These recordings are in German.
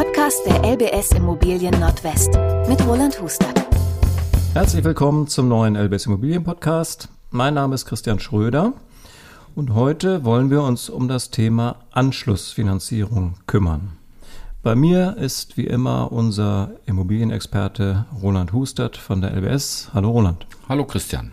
Podcast der LBS Immobilien Nordwest mit Roland Hustert. Herzlich willkommen zum neuen LBS Immobilien Podcast. Mein Name ist Christian Schröder und heute wollen wir uns um das Thema Anschlussfinanzierung kümmern. Bei mir ist wie immer unser Immobilienexperte Roland Hustert von der LBS. Hallo Roland. Hallo Christian.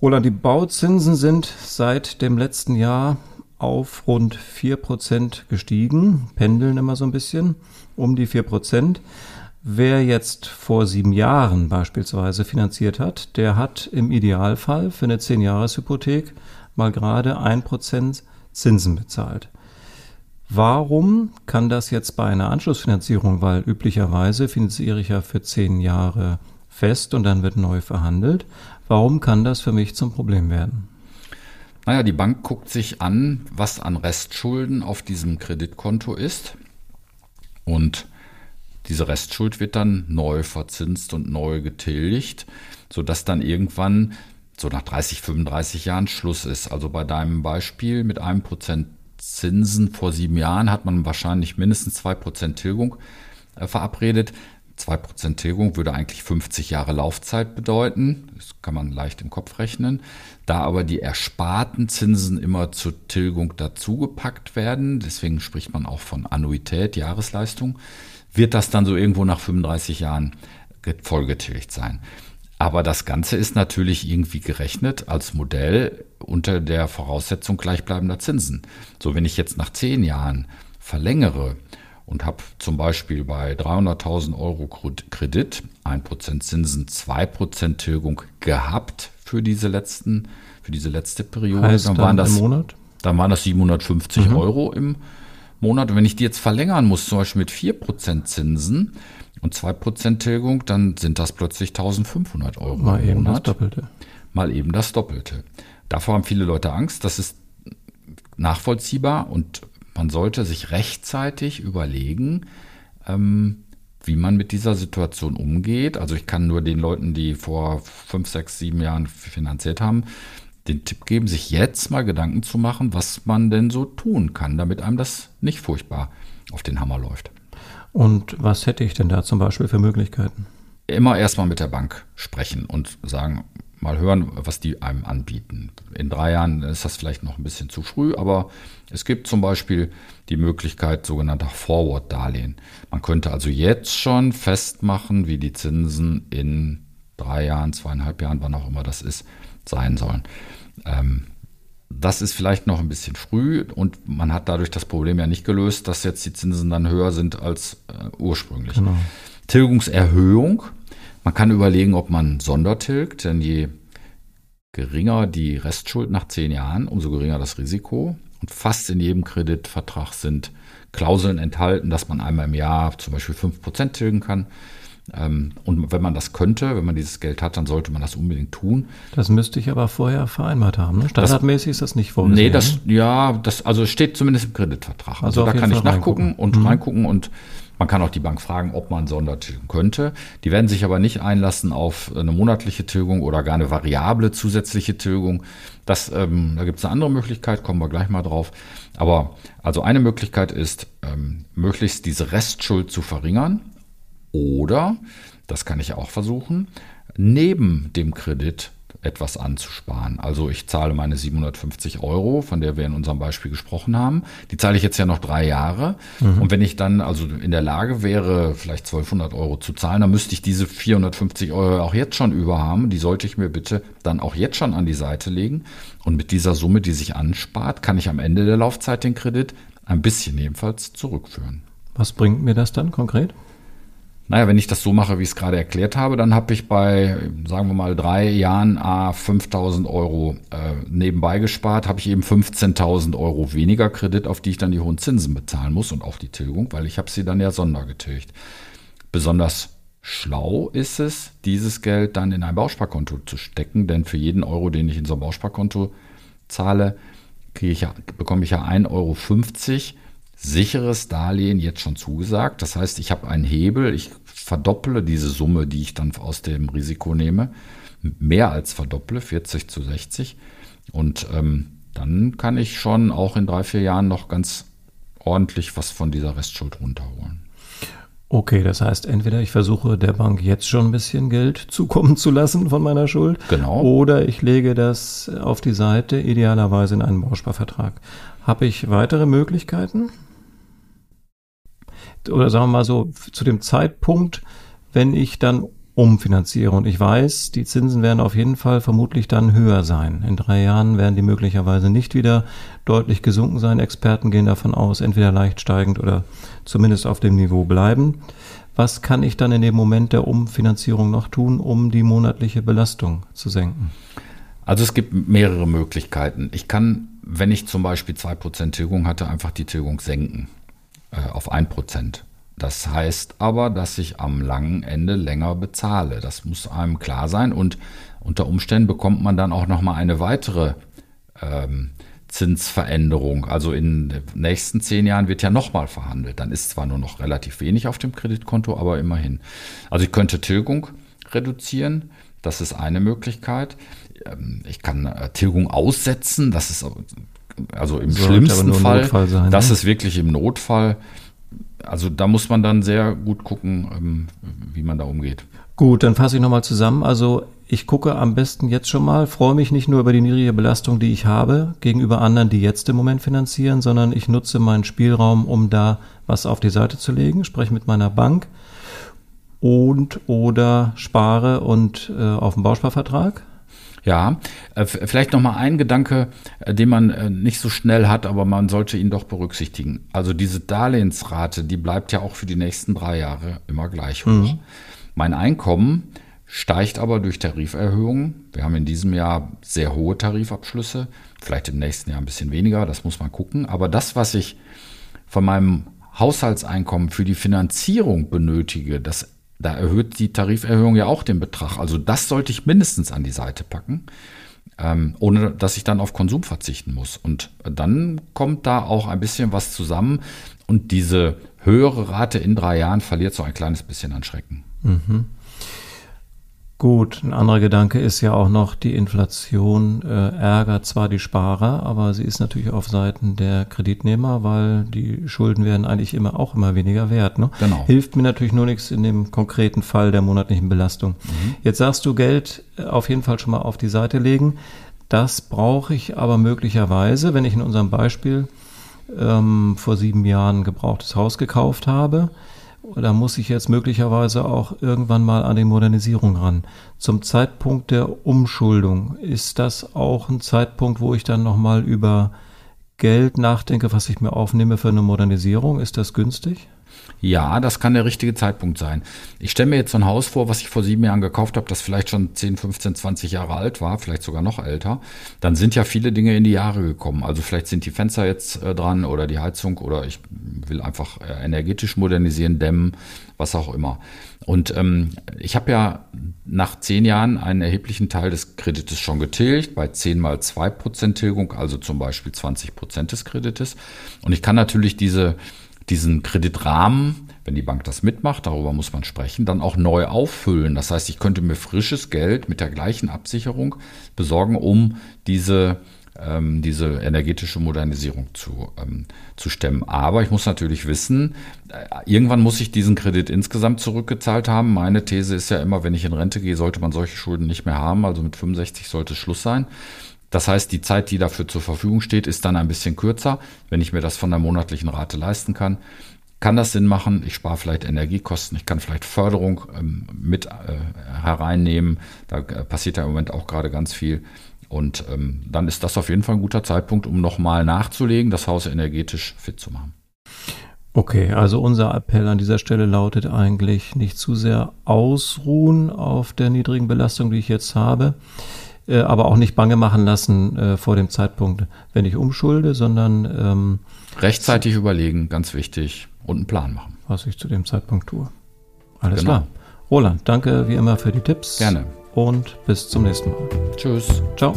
Roland, die Bauzinsen sind seit dem letzten Jahr auf rund 4% gestiegen, pendeln immer so ein bisschen um die 4%. Wer jetzt vor sieben Jahren beispielsweise finanziert hat, der hat im Idealfall für eine 10-Jahres-Hypothek mal gerade 1% Zinsen bezahlt. Warum kann das jetzt bei einer Anschlussfinanzierung, weil üblicherweise finanziere ich ja für 10 Jahre fest und dann wird neu verhandelt, warum kann das für mich zum Problem werden? Naja, die Bank guckt sich an, was an Restschulden auf diesem Kreditkonto ist. Und diese Restschuld wird dann neu verzinst und neu getilgt, sodass dann irgendwann so nach 30, 35 Jahren Schluss ist. Also bei deinem Beispiel mit einem Prozent Zinsen vor sieben Jahren hat man wahrscheinlich mindestens zwei Prozent Tilgung äh, verabredet. 2% Tilgung würde eigentlich 50 Jahre Laufzeit bedeuten. Das kann man leicht im Kopf rechnen. Da aber die ersparten Zinsen immer zur Tilgung dazugepackt werden, deswegen spricht man auch von Annuität, Jahresleistung, wird das dann so irgendwo nach 35 Jahren vollgetilgt sein. Aber das Ganze ist natürlich irgendwie gerechnet als Modell unter der Voraussetzung gleichbleibender Zinsen. So, wenn ich jetzt nach 10 Jahren verlängere, und habe zum Beispiel bei 300.000 Euro Kredit 1% Zinsen, 2% Tilgung gehabt für diese letzten, für diese letzte Periode. Heißt dann, waren das, im Monat? Dann waren das 750 mhm. Euro im Monat. Und wenn ich die jetzt verlängern muss, zum Beispiel mit 4% Zinsen und 2% Tilgung, dann sind das plötzlich 1500 Euro Mal im eben Monat. das Doppelte. Mal eben das Doppelte. Davor haben viele Leute Angst. Das ist nachvollziehbar und man sollte sich rechtzeitig überlegen, ähm, wie man mit dieser Situation umgeht. Also ich kann nur den Leuten, die vor fünf, sechs, sieben Jahren finanziert haben, den Tipp geben, sich jetzt mal Gedanken zu machen, was man denn so tun kann, damit einem das nicht furchtbar auf den Hammer läuft. Und was hätte ich denn da zum Beispiel für Möglichkeiten? Immer erstmal mit der Bank sprechen und sagen, mal hören, was die einem anbieten. In drei Jahren ist das vielleicht noch ein bisschen zu früh, aber es gibt zum Beispiel die Möglichkeit sogenannter Forward-Darlehen. Man könnte also jetzt schon festmachen, wie die Zinsen in drei Jahren, zweieinhalb Jahren, wann auch immer das ist, sein sollen. Ähm, das ist vielleicht noch ein bisschen früh und man hat dadurch das Problem ja nicht gelöst, dass jetzt die Zinsen dann höher sind als äh, ursprünglich. Genau. Tilgungserhöhung man kann überlegen, ob man sondertilgt, denn je geringer die Restschuld nach zehn Jahren, umso geringer das Risiko. Und fast in jedem Kreditvertrag sind Klauseln enthalten, dass man einmal im Jahr zum Beispiel 5% tilgen kann. Ähm, und wenn man das könnte, wenn man dieses Geld hat, dann sollte man das unbedingt tun. Das müsste ich aber vorher vereinbart haben. Ne? Standardmäßig ist das nicht vorgesehen. Nee, das, ja, das also steht zumindest im Kreditvertrag. Also, also da kann ich nachgucken reingucken. und mhm. reingucken und man kann auch die Bank fragen, ob man Sondertilgen könnte. Die werden sich aber nicht einlassen auf eine monatliche Tilgung oder gar eine variable zusätzliche Tilgung. Das, ähm, da gibt es eine andere Möglichkeit, kommen wir gleich mal drauf. Aber also eine Möglichkeit ist, ähm, möglichst diese Restschuld zu verringern. Oder, das kann ich auch versuchen, neben dem Kredit etwas anzusparen. Also ich zahle meine 750 Euro, von der wir in unserem Beispiel gesprochen haben. Die zahle ich jetzt ja noch drei Jahre. Mhm. Und wenn ich dann also in der Lage wäre, vielleicht 1200 Euro zu zahlen, dann müsste ich diese 450 Euro auch jetzt schon über haben. Die sollte ich mir bitte dann auch jetzt schon an die Seite legen. Und mit dieser Summe, die sich anspart, kann ich am Ende der Laufzeit den Kredit ein bisschen jedenfalls zurückführen. Was bringt mir das dann konkret? Naja, wenn ich das so mache, wie ich es gerade erklärt habe, dann habe ich bei, sagen wir mal, drei Jahren A 5000 Euro äh, nebenbei gespart, habe ich eben 15.000 Euro weniger Kredit, auf die ich dann die hohen Zinsen bezahlen muss und auf die Tilgung, weil ich habe sie dann ja sondergetilgt. Besonders schlau ist es, dieses Geld dann in ein Bausparkonto zu stecken, denn für jeden Euro, den ich in so ein Bausparkonto zahle, ich ja, bekomme ich ja 1,50 Euro sicheres Darlehen jetzt schon zugesagt. Das heißt, ich habe einen Hebel, ich verdopple diese Summe, die ich dann aus dem Risiko nehme, mehr als verdopple, 40 zu 60. Und ähm, dann kann ich schon auch in drei, vier Jahren noch ganz ordentlich was von dieser Restschuld runterholen. Okay, das heißt, entweder ich versuche der Bank jetzt schon ein bisschen Geld zukommen zu lassen von meiner Schuld. Genau. Oder ich lege das auf die Seite, idealerweise in einen Bausparvertrag. Habe ich weitere Möglichkeiten? Oder sagen wir mal so, zu dem Zeitpunkt, wenn ich dann umfinanziere und ich weiß, die Zinsen werden auf jeden Fall vermutlich dann höher sein. In drei Jahren werden die möglicherweise nicht wieder deutlich gesunken sein. Experten gehen davon aus, entweder leicht steigend oder zumindest auf dem Niveau bleiben. Was kann ich dann in dem Moment der Umfinanzierung noch tun, um die monatliche Belastung zu senken? Also es gibt mehrere Möglichkeiten. Ich kann, wenn ich zum Beispiel 2% Tilgung hatte, einfach die Tilgung senken äh, auf 1%. Das heißt aber, dass ich am langen Ende länger bezahle. Das muss einem klar sein und unter Umständen bekommt man dann auch noch mal eine weitere ähm, Zinsveränderung. Also in den nächsten zehn Jahren wird ja nochmal verhandelt. Dann ist zwar nur noch relativ wenig auf dem Kreditkonto, aber immerhin. Also ich könnte Tilgung reduzieren. Das ist eine Möglichkeit. Ähm, ich kann äh, Tilgung aussetzen. Das ist also im Sollte schlimmsten Fall. Sein, das ne? ist wirklich im Notfall also da muss man dann sehr gut gucken, ähm, wie man da umgeht. Gut, dann fasse ich nochmal zusammen. Also ich gucke am besten jetzt schon mal, freue mich nicht nur über die niedrige Belastung, die ich habe gegenüber anderen, die jetzt im Moment finanzieren, sondern ich nutze meinen Spielraum, um da was auf die Seite zu legen, spreche mit meiner Bank und oder spare und äh, auf den Bausparvertrag. Ja, äh, vielleicht noch mal ein Gedanke, äh, den man äh, nicht so schnell hat, aber man sollte ihn doch berücksichtigen. Also diese Darlehensrate, die bleibt ja auch für die nächsten drei Jahre immer gleich hoch. Mhm. Mein Einkommen steigt aber durch Tariferhöhungen. Wir haben in diesem Jahr sehr hohe Tarifabschlüsse, vielleicht im nächsten Jahr ein bisschen weniger, das muss man gucken. Aber das, was ich von meinem Haushaltseinkommen für die Finanzierung benötige, das da erhöht die Tariferhöhung ja auch den Betrag. Also das sollte ich mindestens an die Seite packen, ähm, ohne dass ich dann auf Konsum verzichten muss. Und dann kommt da auch ein bisschen was zusammen und diese höhere Rate in drei Jahren verliert so ein kleines bisschen an Schrecken. Mhm. Gut, ein anderer Gedanke ist ja auch noch, die Inflation äh, ärgert zwar die Sparer, aber sie ist natürlich auf Seiten der Kreditnehmer, weil die Schulden werden eigentlich immer auch immer weniger wert. Ne? Genau. Hilft mir natürlich nur nichts in dem konkreten Fall der monatlichen Belastung. Mhm. Jetzt sagst du Geld äh, auf jeden Fall schon mal auf die Seite legen. Das brauche ich aber möglicherweise, wenn ich in unserem Beispiel ähm, vor sieben Jahren ein gebrauchtes Haus gekauft habe da muss ich jetzt möglicherweise auch irgendwann mal an die Modernisierung ran. Zum Zeitpunkt der Umschuldung ist das auch ein Zeitpunkt, wo ich dann nochmal über Geld nachdenke, was ich mir aufnehme für eine Modernisierung. Ist das günstig? Ja, das kann der richtige Zeitpunkt sein. Ich stelle mir jetzt so ein Haus vor, was ich vor sieben Jahren gekauft habe, das vielleicht schon 10, 15, 20 Jahre alt war, vielleicht sogar noch älter. Dann sind ja viele Dinge in die Jahre gekommen. Also vielleicht sind die Fenster jetzt äh, dran oder die Heizung oder ich will einfach äh, energetisch modernisieren, dämmen, was auch immer. Und ähm, ich habe ja nach zehn Jahren einen erheblichen Teil des Kredites schon getilgt, bei 10 mal 2 Prozent Tilgung, also zum Beispiel 20 Prozent des Kredites. Und ich kann natürlich diese diesen Kreditrahmen, wenn die Bank das mitmacht, darüber muss man sprechen, dann auch neu auffüllen. Das heißt, ich könnte mir frisches Geld mit der gleichen Absicherung besorgen, um diese ähm, diese energetische Modernisierung zu, ähm, zu stemmen. Aber ich muss natürlich wissen, äh, irgendwann muss ich diesen Kredit insgesamt zurückgezahlt haben. Meine These ist ja immer, wenn ich in Rente gehe, sollte man solche Schulden nicht mehr haben. Also mit 65 sollte Schluss sein. Das heißt, die Zeit, die dafür zur Verfügung steht, ist dann ein bisschen kürzer. Wenn ich mir das von der monatlichen Rate leisten kann, kann das Sinn machen. Ich spare vielleicht Energiekosten, ich kann vielleicht Förderung ähm, mit äh, hereinnehmen. Da äh, passiert ja im Moment auch gerade ganz viel. Und ähm, dann ist das auf jeden Fall ein guter Zeitpunkt, um nochmal nachzulegen, das Haus energetisch fit zu machen. Okay, also unser Appell an dieser Stelle lautet eigentlich nicht zu sehr ausruhen auf der niedrigen Belastung, die ich jetzt habe äh, aber auch nicht bange machen lassen äh, vor dem Zeitpunkt, wenn ich umschulde, sondern ähm, rechtzeitig so, überlegen, ganz wichtig, und einen Plan machen. Was ich zu dem Zeitpunkt tue. Alles genau. klar. Roland, danke wie immer für die Tipps. Gerne. Und bis zum nächsten Mal. Tschüss. Ciao.